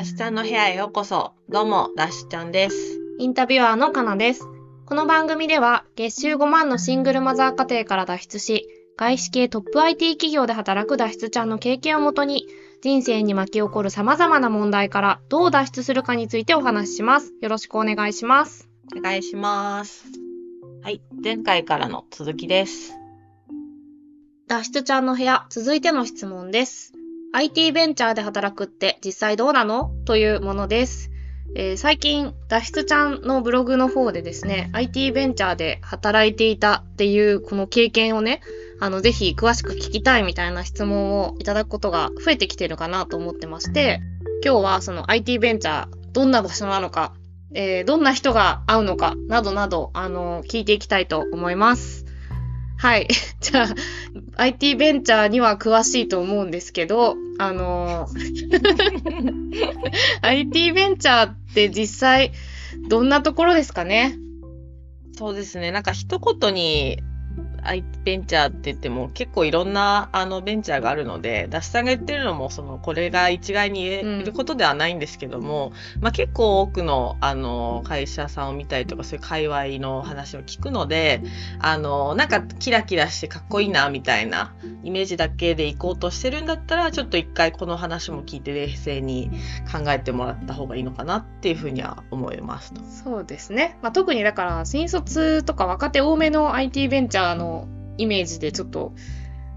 ダッシュちゃんの部屋へようこそ。どうも、ダッシュちゃんです。インタビュアーのかなです。この番組では月収5万のシングルマザー家庭から脱出し、外資系トップ IT 企業で働く脱出ちゃんの経験をもとに、人生に巻き起こる様々な問題からどう脱出するかについてお話しします。よろしくお願いします。お願いします。はい、前回からの続きです。脱出ちゃんの部屋、続いての質問です。IT ベンチャーで働くって実際どうなの？というものです。えー最近、脱出ちゃんのブログの方でですね、IT ベンチャーで働いていたっていうこの経験をね、あの、ぜひ詳しく聞きたいみたいな質問をいただくことが増えてきてるかなと思ってまして、今日はその IT ベンチャー、どんな場所なのか、えーどんな人が会うのか、などなど、あの、聞いていきたいと思います。はい。じゃあ、IT ベンチャーには詳しいと思うんですけど、あのー IT ベンチャーって実際どんなところですかね？そうですね、なんか一言にベンチャーって言っても結構いろんなあのベンチャーがあるので、ダッシュさんが言ってるのもそのこれが一概に言えることではないんですけども、まあ結構多くのあの会社さんを見たりとかそういう界隈の話を聞くので、あのなんかキラキラしてかっこいいなみたいなイメージだけで行こうとしてるんだったら、ちょっと一回この話も聞いて冷静に考えてもらった方がいいのかなっていうふうには思いますと。そうですね。まあ、特にだから新卒とか若手多めの IT ベンチャーのイメージでちょっと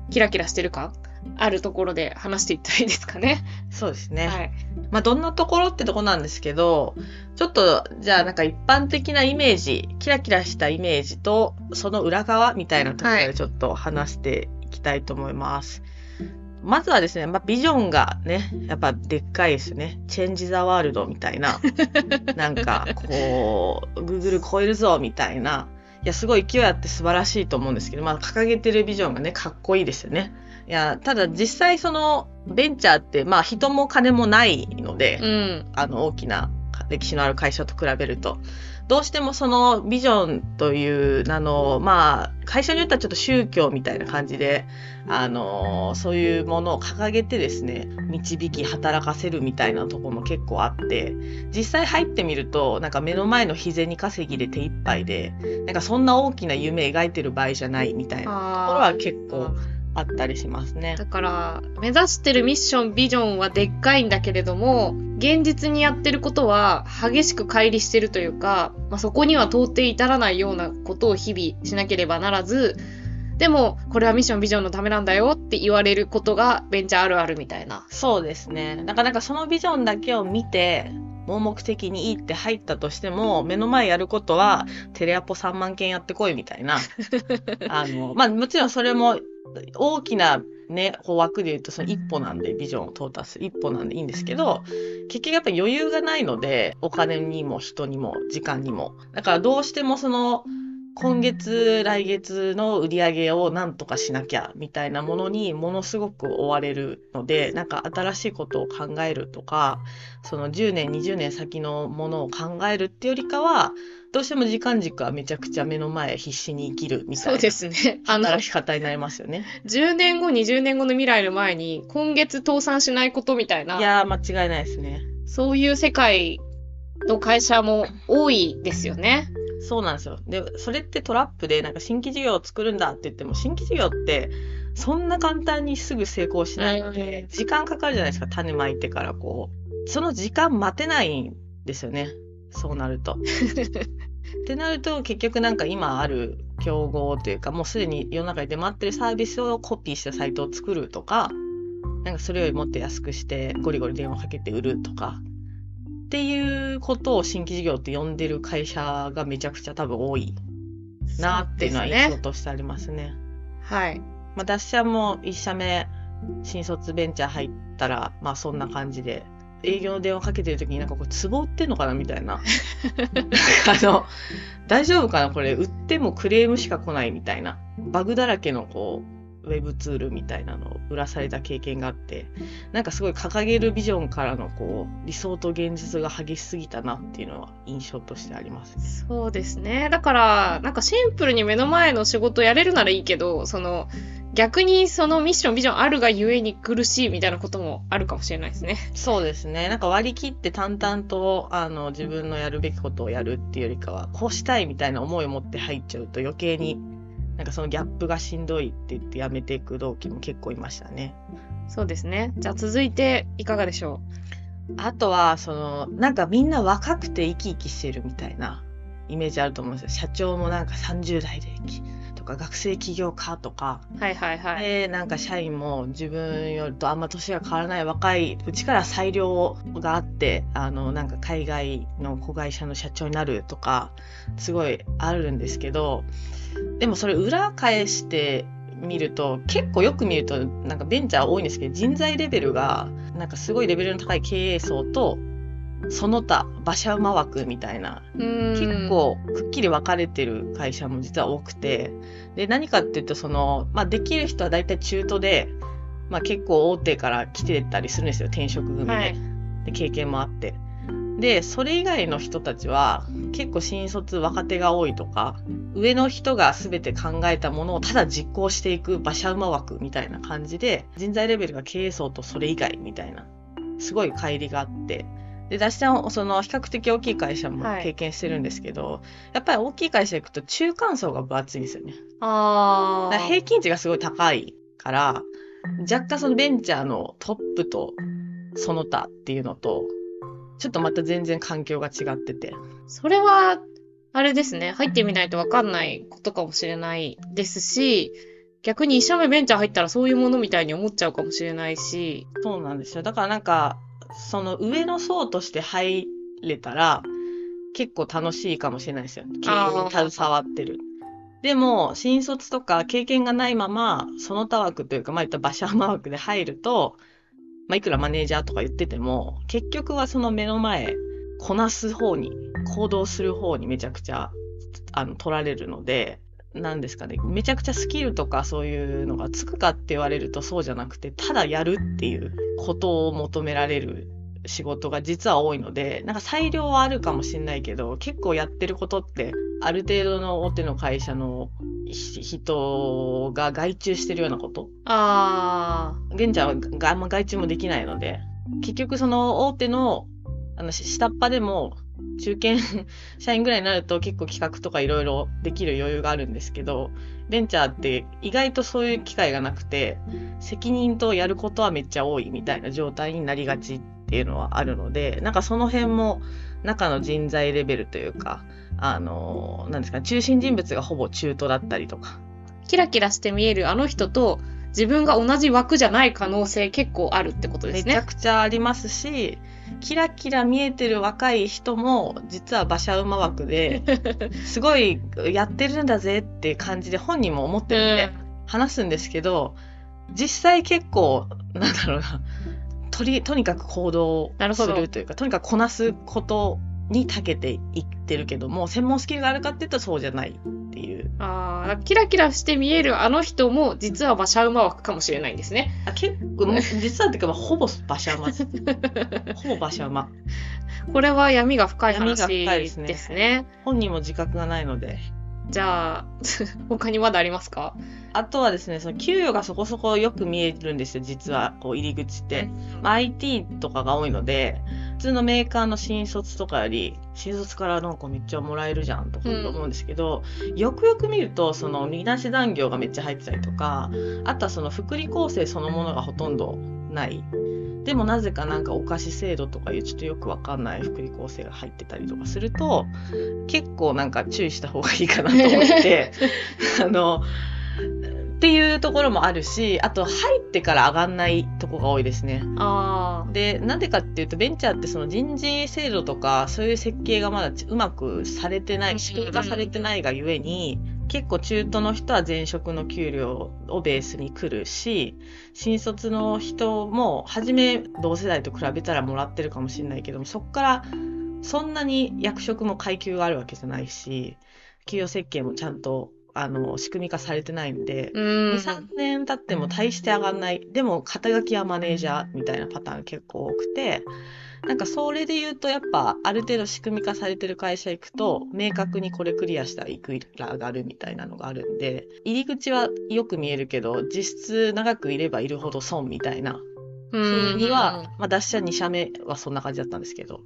キラキラしてる感あるところで話していったらいいですかね？そうですね。はい。まあ、どんなところってとこなんですけど、ちょっと、じゃあなんか一般的なイメージ、キラキラしたイメージと、その裏側みたいなところはいでちょっと話していきたいと思います。まずはですね、まあ、ビジョンがね、やっぱでっかいですね。チェンジ・ザ・ワールドみたいな。なんか、こう、Google 超えるぞみたいな。いや、すごい勢いあって素晴らしいと思うんですけど、まあ、掲げてるビジョンがね、かっこいいですよね。いや、ただ実際その、ベンチャーって、まあ、人も金もないので、うん。あの大きな歴史のある会社と比べると。どうしてもそのビジョンという名の、まあ、会社によってはちょっと宗教みたいな感じで、あの、そういうものを掲げてですね、導き働かせるみたいなところも結構あって、実際入ってみると、なんか目の前の日銭稼ぎで手一杯で、なんかそんな大きな夢描いてる場合じゃないみたいなところは結構あったりしますね。だから、目指してるミッション、ビジョンはでっかいんだけれども、現実にやってることは激しく乖離してるというか、まあ、そこには到底至らないようなことを日々しなければならず、でも、これはミッション、ビジョンのためなんだよって言われることがベンチャーあるあるみたいな。そうですね。なかなかそのビジョンだけを見て、盲目的にいいって入ったとしても、目の前やることは、テレアポ3万件やってこいみたいな。あの、まあもちろんそれも大きなね、枠で言うとその一歩なんで、ビジョンを到達する一歩なんでいいんですけど、結局やっぱ余裕がないので、お金にも人にも時間にも。だからどうしてもその、今月、来月の売り上げをなんとかしなきゃみたいなものにものすごく追われるので、なんか新しいことを考えるとか、その10年、20年先のものを考えるってよりかは、どうしても時間軸はめちゃくちゃ目の前必死に生きるみたそういなですね。あの、働き方になりますよね。10年後、20年後の未来の前に、今月倒産しないことみたいな、いやー、間違いないですね。そういう世界の会社も多いですよね。そうなんですよ。で、それってトラップで、なんか新規事業を作るんだって言っても、新規事業って、そんな簡単にすぐ成功しないので、時間かかるじゃないですか、種まいてからこう。その時間待てないんですよね。そうなると。ってなると、結局なんか今ある競合というか、もうすでに世の中に出回ってるサービスをコピーしたサイトを作るとか、なんかそれよりもっと安くしてゴリゴリ電話かけて売るとか、っていうことを新規事業って呼んでる会社がめちゃくちゃ多分多いなっていうのは印象としてありますね。はい。まあ、ダッシャーも1社目、新卒ベンチャー入ったら、まあそんな感じで、営業の電話かけてる時になんかこれ壺売ってんのかなみたいな。あの、大丈夫かなこれ売ってもクレームしか来ないみたいな。バグだらけのこう、ウェブツールみたいなのを売らされた経験があって、なんかすごい掲げるビジョンからのこう、理想と現実が激しすぎたなっていうのは印象としてありますね。そうですね。だから、なんかシンプルに目の前の仕事やれるならいいけど、その、逆にそのミッション、ビジョンあるがゆえに苦しいみたいなこともあるかもしれないですね。そうですね。なんか割り切って淡々と、あの、自分のやるべきことをやるっていうよりかは、こうしたいみたいな思いを持って入っちゃうと余計に、なんかそのギャップがしんどいって言ってやめていく同期も結構いましたね。そうですね。じゃあ続いていかがでしょあとは、その、なんかみんな若くて生き生きしてるみたいなイメージあると思うんですよ。社長もなんか30代で生き、とか学生起業家とか、うはいはいはい。で、なんか社員も自分よりとあんま年が変わらない若いうちから裁量があって、あの、なんか海外の子会社の社長になるとか、すごいあるんですけど、でもそれ裏返してみると、結構よく見ると、なんかベンチャー多いんですけど、人材レベルが、なんかすごいレベルの高い経営層と、その他馬車馬枠みたいな結。構くっきり分かれてる会社も実は多くてで何かっていうとその、まあ、できる人は大体中途で、まあ、結構大手から来てたりするんですよ転職組で,、はい。で経験もあってでそれ以外の人たちは結構新卒若手が多いとか上の人が全て考えたものをただ実行していく馬車馬枠みたいな感じで人材レベルが経営層とそれ以外みたいなすごい乖離があって。で、出しちゃん、その比較的大きい会社もはい。経験してるんですけど、やっぱり大きい会社行くと中間層が分厚いんですよね。あ平均値がすごい高いから、若干そのベンチャーのトップとその他っていうのと、ちょっとまた全然環境が違ってて。それは、あれですね。入ってみないとわかんないことかもしれないですし、逆に一社目ベンチャー入ったらそういうものみたいに思っちゃうかもしれないし、そうなんですよ。だからなんか、その上の層として入れたら、結構楽しいかもしれないですよ。経営に携わってる。でも、新卒とか経験がないまま、その他枠というか、まあ言った馬車馬枠で入ると、まあいくらマネージャーとか言ってても、結局はその目の前、こなす方に、行動する方にめちゃくちゃ、あの、取られるので、なんですかね、めちゃくちゃスキルとかそういうのがつくかって言われるとそうじゃなくて、ただやるっていうことを求められる仕事が実は多いので、なんか裁量はあるかもしれないけど、結構やってることって、ある程度の大手の会社のひ人が外注してるようなこと。あ現在はがあんま外注もできないので、結局その大手の、あの、し下っ端でも、中堅社員ぐらいになると結構企画とかいろいろできる余裕があるんですけど、ベンチャーって意外とそういう機会がなくて、責任とやることはめっちゃ多いみたいな状態になりがちっていうのはあるので、なんかその辺も中の人材レベルというか、あの、なんですかね、中心人物がほぼ中途だったりとか、ー。キラキラして見えるあの人と自分が同じ枠じゃない可能性結構あるってことですね。めちゃくちゃありますし、キラキラ見えてる若い人も、実は馬車馬枠で、すごいやってるんだぜって感じで本人も思ってるんで、話すんですけど、実際結構、なんだろうな、とり、とにかく行動すなるというか、とにかくこなすことに長けていってるけども、専門スキルがあるかっていうとそうじゃないっていう。ああ、キラキラして見えるあの人も実は馬車馬枠かもしれないんですね。あ結構、実はっていうか、まあほぼ馬車馬。ほぼ馬車馬。これは闇が深い話ですねですね。本人も自覚がないので。じゃあ、他にまだありますか？あとはですね、その給与がそこそこよく見えるんですよ、実は、こう入り口って。まあ IT とかが多いので、普通のメーカーの新卒とかより、新卒からなんかめっちゃもらえるじゃんとかうん思うんですけど、よくよく見ると、その見出し残業がめっちゃ入ってたりとか、あとはその福利厚生そのものがほとんどない。でもなぜかなんかお菓子制度とかいうちょっとよくわかんない福利厚生が入ってたりとかすると、結構なんか注意した方がいいかなと思って、あの、っていうところもあるし、あと入ってから上がんないとこが多いですね。あで、なんでかっていうと、ベンチャーってその人事制度とか、そういう設計がまだうまくされてない、仕組み化されてないがゆえに、結構中途の人は前職の給料をベースに来るし、新卒の人も、初め同世代と比べたらもらってるかもしれないけども、そこからそんなに役職も階級があるわけじゃないし、給与設計もちゃんとあの、仕組み化されてないんで、うん。2、3年経っても大して上がんない。でも、肩書きはマネージャーみたいなパターン結構多くて、なんかそれで言うと、やっぱ、ある程度仕組み化されてる会社行くと、明確にこれクリアしたらいくら上がるみたいなのがあるんで、入り口はよく見えるけど、実質長くいればいるほど損みたいな風には、まあ、脱社2社目はそんな感じだったんですけど、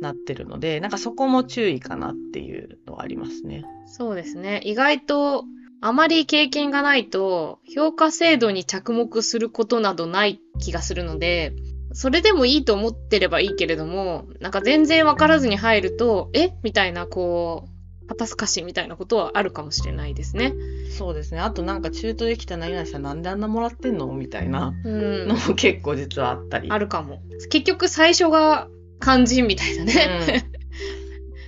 なってるので、なんかそこも注意かなっていうのはありますね。そうですね。意外と、あまり経験がないと、評価制度に着目することなどない気がするので、それでもいいと思ってればいいけれども、なんか全然わからずに入ると、え？みたいな、こう、肩透かしみたいなことはあるかもしれないですね。そうですね。あとなんか中途できた何々さんなんであんなもらってんの？みたいなうんの。も結構実はあったり。あるかも。結局最初が肝心みたいなね。うん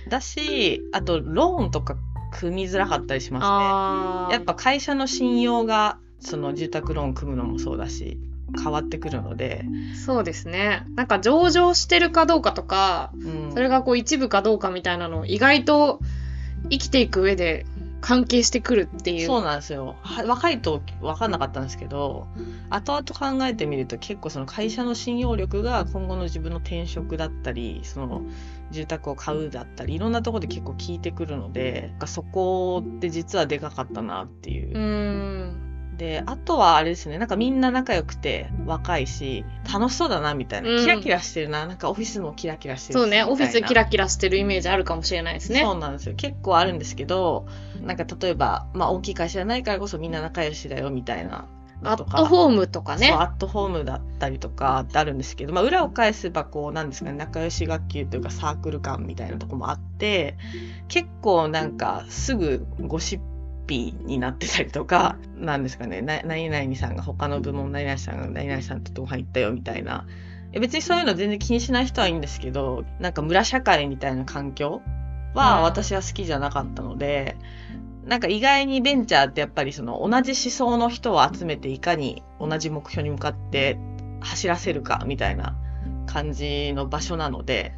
だし、あとローンとか組みづらかったりしますあね。やっぱ会社の信用が、その住宅ローン組むのもそうだし、変わってくるので、そうですね。なんか上場してるかどうかとか、うんそれがこう一部かどうかみたいなの意外と生きていく上で関係してくるっていう。そうなんですよ。は若いと分かんなかったんですけど、後々考えてみると結構その会社の信用力が今後の自分の転職だったり、その住宅を買うだったり、いろんなところで結構効いてくるので、そこって実はでかかったなっていうう。で、あとはあれですね、なんかみんな仲良くて若いし、楽しそうだなみたいな、うんキラキラしてるな、なんかオフィスもキラキラしてるしそうね、オフィスキララキラしてるイメージあるかもしれないですね。そうなんですよ。結構あるんですけど、なんか例えば、まあ大きい会社じゃないからこそみんな仲良しだよみたいなアッ。トホームとかね。アットホームだったりとかってあるんですけど、まあ裏を返せばこう、なんですかね、仲良し学級というかサークル感みたいなとこもあって、結構なんかすぐゴシッピーになってたりとか、なんですかね、な何々さんが他の部門、何々さんが何々さんとご飯行ったよみたいな。え別にそういうの全然気にしない人はいいんですけど、なんか村社会みたいな環境はうん私は好きじゃなかったので、なんか意外にベンチャーってやっぱりその同じ思想の人を集めていかに同じ目標に向かって走らせるかみたいな感じの場所なので、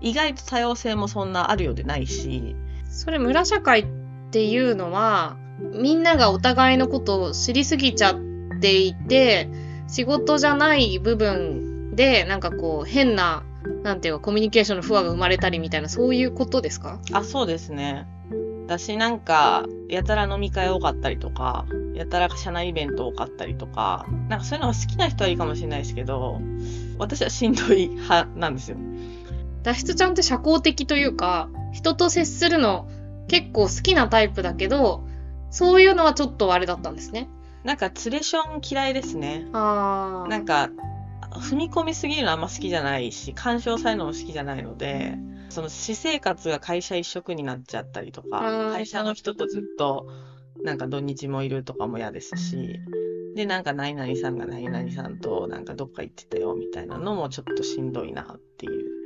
意外と多様性もそんなあるようでないし、それ村社会っていうのは、みんながお互いのことを知りすぎちゃっていて、仕事じゃない部分で、なんかこう変な、なんていうかコミュニケーションの不和が生まれたりみたいな、そういうことですか？あ、そうですね。私なんか、やたら飲み会多かったりとか、やたら社内イベント多かったりとか、なんかそういうのが好きな人はいいかもしれないですけど、私はしんどい派なんですよ。脱出ちゃんって社交的というか、人と接するの結構好きなタイプだけど、そういうのはちょっとあれだったんですね。なんか、ツレション嫌いですね。あなんか、踏み込みすぎるのあんま好きじゃないし、干渉されるのも好きじゃないので、その私生活が会社一色になっちゃったりとか、うん会社の人とずっと、なんか土日もいるとかも嫌ですし、で、なんか何々さんが何々さんとなんかどっか行ってたよみたいなのもちょっとしんどいなっていう。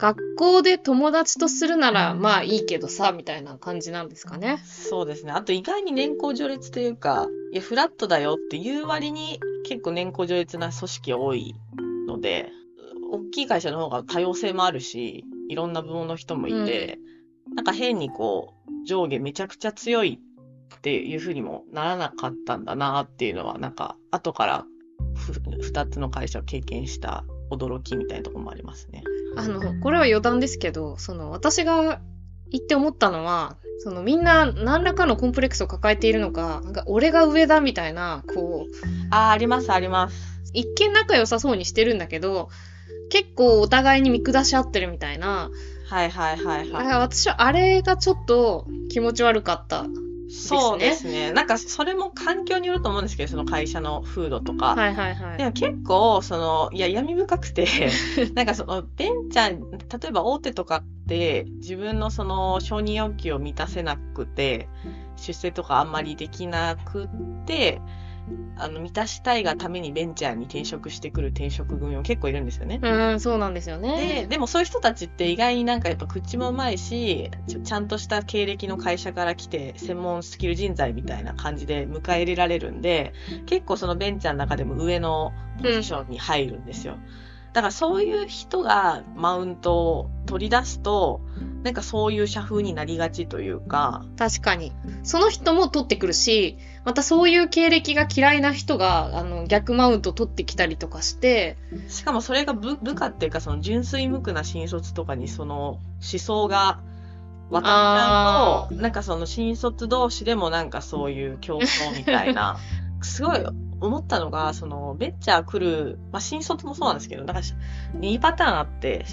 学校で友達とするならまあいいけどさ、みたいな感じなんですかね。そうですね。あと意外に年功序列というか、いや、フラットだよっていう割に結構年功序列な組織多いので、大きい会社の方が多様性もあるし、いろんな部門の人もいて、なんか変にこう、上下めちゃくちゃ強いっていう風にもならなかったんだなっていうのは、なんか後からふ二つの会社を経験した驚きみたいなところもありますね。あの、これは余談ですけど、その私が言って思ったのは、そのみんな何らかのコンプレックスを抱えているのか、なんか俺が上だみたいな、こう、ああ、あります、あります。一見仲良さそうにしてるんだけど、結構お互いに見下し合ってるみたいな。はいはいはいはい。私はあれがちょっと気持ち悪かった。そうですね。なんかそれも環境によると思うんですけど、その会社の風土とか。はいはいはい。でも結構、その、いや、闇深くて、なんかその、ベンチャー、例えば大手とかって、自分のその、承認要求を満たせなくて、出世とかあんまりできなくって、あの、満たしたいがためにベンチャーに転職してくる転職組も結構いるんですよね。うん、そうなんですよで、ね。でもそういう人たちって意外になんかやっぱ口もうまいし、ちゃんとした経歴の会社から来て、専門スキル人材みたいな感じで迎え入れられるんで、結構そのベンチャーの中でも上のポジションに入るんですよ。だからそういう人がマウントを取り出すと、なんかそういう社風になりがちというか。確かに。その人も取ってくるし、またそういう経歴が嫌いな人が、あの、逆マウント取ってきたりとかして。しかもそれが部部下っていうか、その純粋無垢な新卒とかにその思想が渡っちゃうと、なんかその新卒同士でもなんかそういう競争みたいな、すごい思ったのが、その、ベンチャー来る、まあ、新卒もそうなんですけど、なんか、2パターンあって、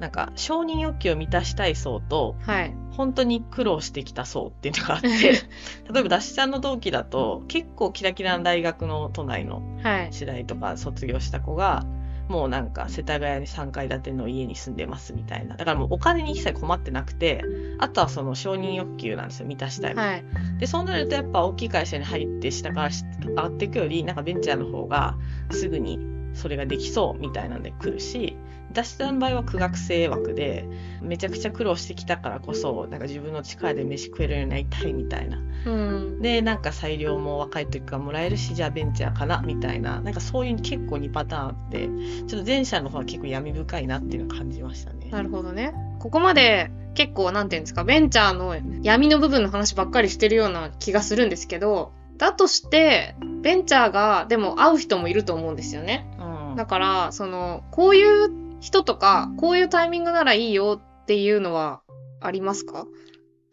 なんか、承認欲求を満たしたい層と、はい、本当に苦労してきた層っていうのがあって、例えば、ダッシュちゃんの同期だと、結構キラキラな大学の都内の次第とか卒業した子が、もうなんか世田谷に3階建ての家に住んでますみたいな。だからもうお金に一切困ってなくて、あとはその承認欲求なんですよ、満たしたい。はい、で、そうなるとやっぱ大きい会社に入って下から上がっていくより、なんかベンチャーの方がすぐにそれができそうみたいなんで来るし、私の場合は苦学生枠で、めちゃくちゃ苦労してきたからこそ、なんか自分の力で飯食えるようになりたいみたいな。うん、で、なんか裁量も若い時からもらえるし、じゃあベンチャーかなみたいな、なんかそういう結構2パターンあって、ちょっと前者の方は結構闇深いなっていうのを感じましたね。なるほどね。ここまで結構なんていうんですか、ベンチャーの闇の部分の話ばっかりしてるような気がするんですけど、だとして、ベンチャーがでも会う人もいると思うんですよね。うん、だから、その、こういう人とか、こういうタイミングならいいよっていうのはありますか？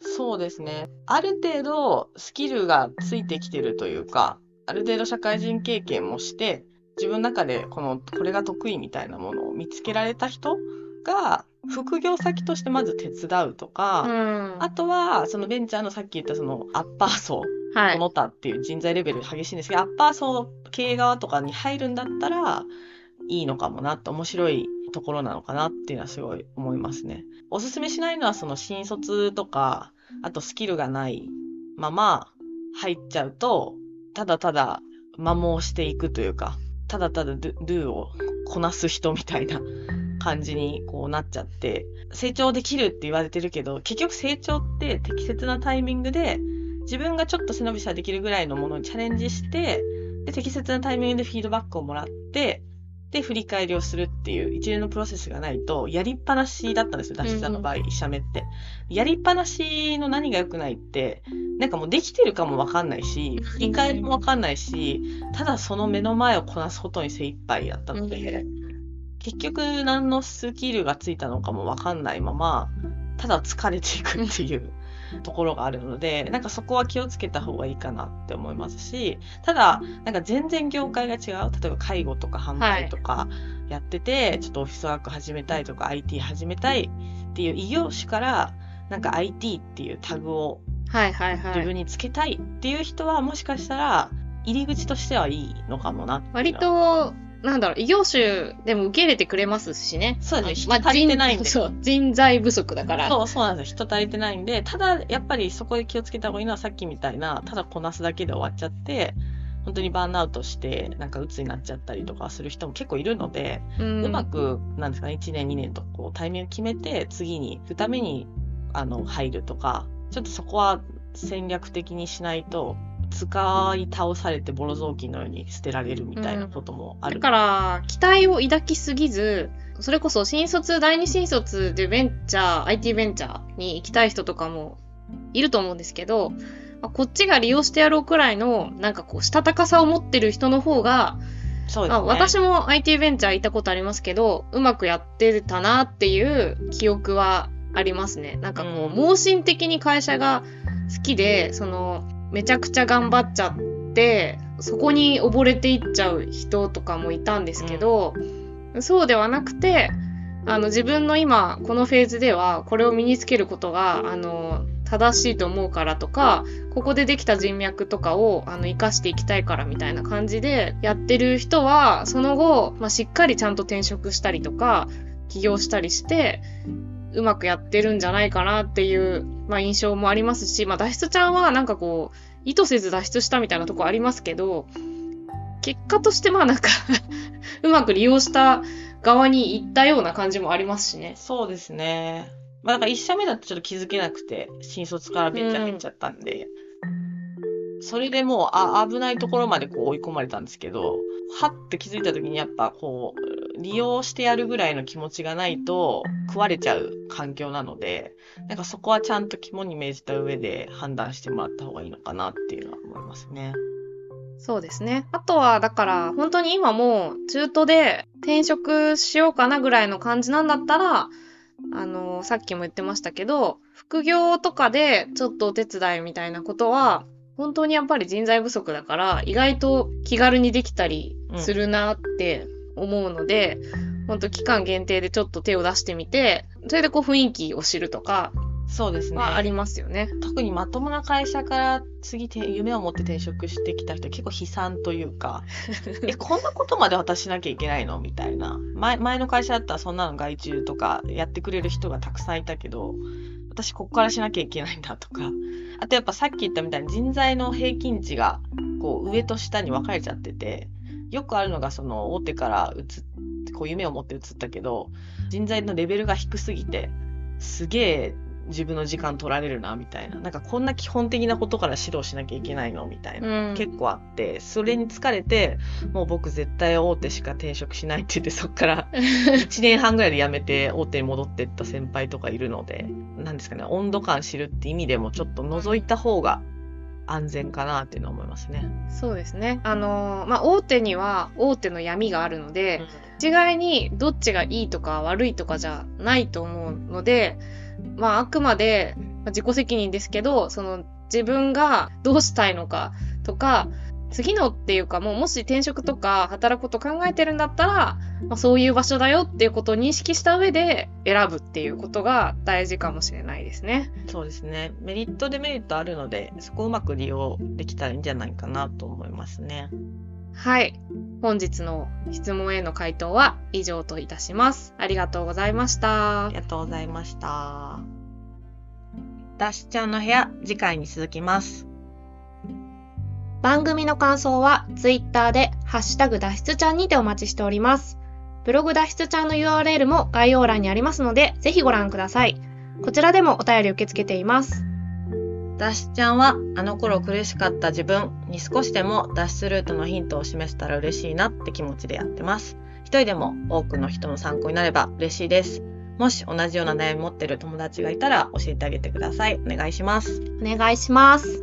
そうですね。ある程度スキルがついてきてるというか、ある程度社会人経験もして、自分の中でこの、これが得意みたいなものを見つけられた人が、副業先としてまず手伝うとか、うん、あとは、そのベンチャーのさっき言ったそのアッパー層、はい、の他っていう人材レベル激しいんですけど、アッパー層経営側とかに入るんだったら、いいのかもなって面白いところなのかなっていうのはすごい思いますね。おすすめしないのはその新卒とか、あとスキルがないまま入っちゃうと、ただただ摩耗していくというか、ただただドゥをこなす人みたいな感じにこうなっちゃって、成長できるって言われてるけど、結局成長って適切なタイミングで自分がちょっと背伸びしたらできるぐらいのものにチャレンジして、で、適切なタイミングでフィードバックをもらって、で、振り返りをするっていう一連のプロセスがないと、やりっぱなしだったんですよ、ダッシュさんの場合、一社目って。やりっぱなしの何が良くないって、なんかもうできてるかもわかんないし、振り返りもわかんないし、ただその目の前をこなすことに精一杯だったので、結局何のスキルがついたのかもわかんないまま、ただ疲れていくっていうところがあるので、なんかそこは気をつけた方がいいかなって思いますし、ただ、なんか全然業界が違う。例えば介護とか販売とかやってて、はい、ちょっとオフィスワーク始めたいとか IT 始めたいっていう異業種から、なんか IT っていうタグを自分につけたいっていう人はもしかしたら入り口としてはいいのかもな割となんだろう、異業種でも受け入れてくれますしね。そうですね。人足りてないんで。そう、人材不足だから。そう、そうなんですよ。人足りてないんで、ただ、やっぱりそこで気をつけた方がいいのはさっきみたいな、ただこなすだけで終わっちゃって、本当にバーンアウトして、なんか鬱になっちゃったりとかする人も結構いるので、うん、うまく、なんですかね、1年、2年とこう、タイミング決めて、次に行くために、あの、入るとか、ちょっとそこは戦略的にしないと、使い倒されてボロ雑巾のように捨てられるみたいなこともある、うん、だから期待を抱きすぎずそれこそ新卒第二新卒でベンチャー IT ベンチャーに行きたい人とかもいると思うんですけど、まあ、こっちが利用してやろうくらいのなんかこうしたたかさを持ってる人の方がそうですね、私も IT ベンチャー行ったことありますけどうまくやってたなっていう記憶はありますね。なんかこう、盲信的に会社が好きでそのめちゃくちゃ頑張っちゃってそこに溺れていっちゃう人とかもいたんですけど、うん、そうではなくてあの自分の今このフェーズではこれを身につけることがあの正しいと思うからとかここでできた人脈とかをあの生かしていきたいからみたいな感じでやってる人はその後、まあ、しっかりちゃんと転職したりとか起業したりしてうまくやってるんじゃないかなっていう、まあ、印象もありますし、まあ、脱出ちゃんはなんかこう、意図せず脱出したみたいなとこありますけど、結果としてまあなんか うまく利用した側に行ったような感じもありますしね。そうですね。まあなんか一社目だとちょっと気づけなくて、新卒からベンチャー入っちゃったんで、うん、それでもう、あ、危ないところまでこう追い込まれたんですけど、はって気づいた時にやっぱこう、利用してやるぐらいの気持ちがないと食われちゃう環境なので、なんかそこはちゃんと肝に銘じた上で判断してもらった方がいいのかなっていうのは思いますね。そうですね。あとは、だから、本当に今もう中途で転職しようかなぐらいの感じなんだったら、あの、さっきも言ってましたけど、副業とかでちょっとお手伝いみたいなことは、本当にやっぱり人材不足だから、意外と気軽にできたりするなって思うので、本当期間限定でちょっと手を出してみて、それでこう雰囲気を知るとかそうですね。はありますよね。特にまともな会社から次て夢を持って転職してきた人結構悲惨というか えこんなことまで私しなきゃいけないの？みたいな前前の会社だったらそんなの外注とかやってくれる人がたくさんいたけど私ここからしなきゃいけないんだとかあとやっぱさっき言ったみたいに人材の平均値がこう上と下に分かれちゃっててよくあるのがその大手から移こう夢を持って移ったけど人材のレベルが低すぎてすげえ自分の時間取られるなみたいな。なんかこんな基本的なことから指導しなきゃいけないのみたいな、うん。結構あってそれに疲れてもう僕絶対大手しか転職しないって言って そっから 1年半ぐらいで辞めて大手に戻ってった先輩とかいるのでなんですかね温度感知るって意味でもちょっと覗いた方が安全かなっていうのは思いますね。そうですね。あのーまあ、大手には大手の闇があるので、一概にどっちがいいとか悪いとかじゃないと思うので、まあ、あくまでまあ自己責任ですけど、その自分がどうしたいのかとか、次のっていうかもうもし転職とか働くこと考えてるんだったら、まあ、そういう場所だよっていうことを認識した上で選ぶっていうことが大事かもしれないですね。そうですね。メリットデメリットあるので、そこをうまく利用できたらいいんじゃないかなと思いますね。はい。本日の質問への回答は以上といたします。ありがとうございましたあり。がとうございました。ダッシュちゃんの部屋、次回に続きます。番組の感想は Twitter でハッシュタグ脱出ちゃんにてお待ちしております。ブログ脱出ちゃんの URL も概要欄にありますので、ぜひご覧ください。こちらでもお便り受け付けています。ダッシュちゃんは、あの頃苦しかった自分に少しでも脱出ルートのヒントを示せたら嬉しいなって気持ちでやってます。一人でも多くの人の参考になれば嬉しいです。もし同じような悩み持ってる友達がいたら教えてあげてください。お願いします。お願いします。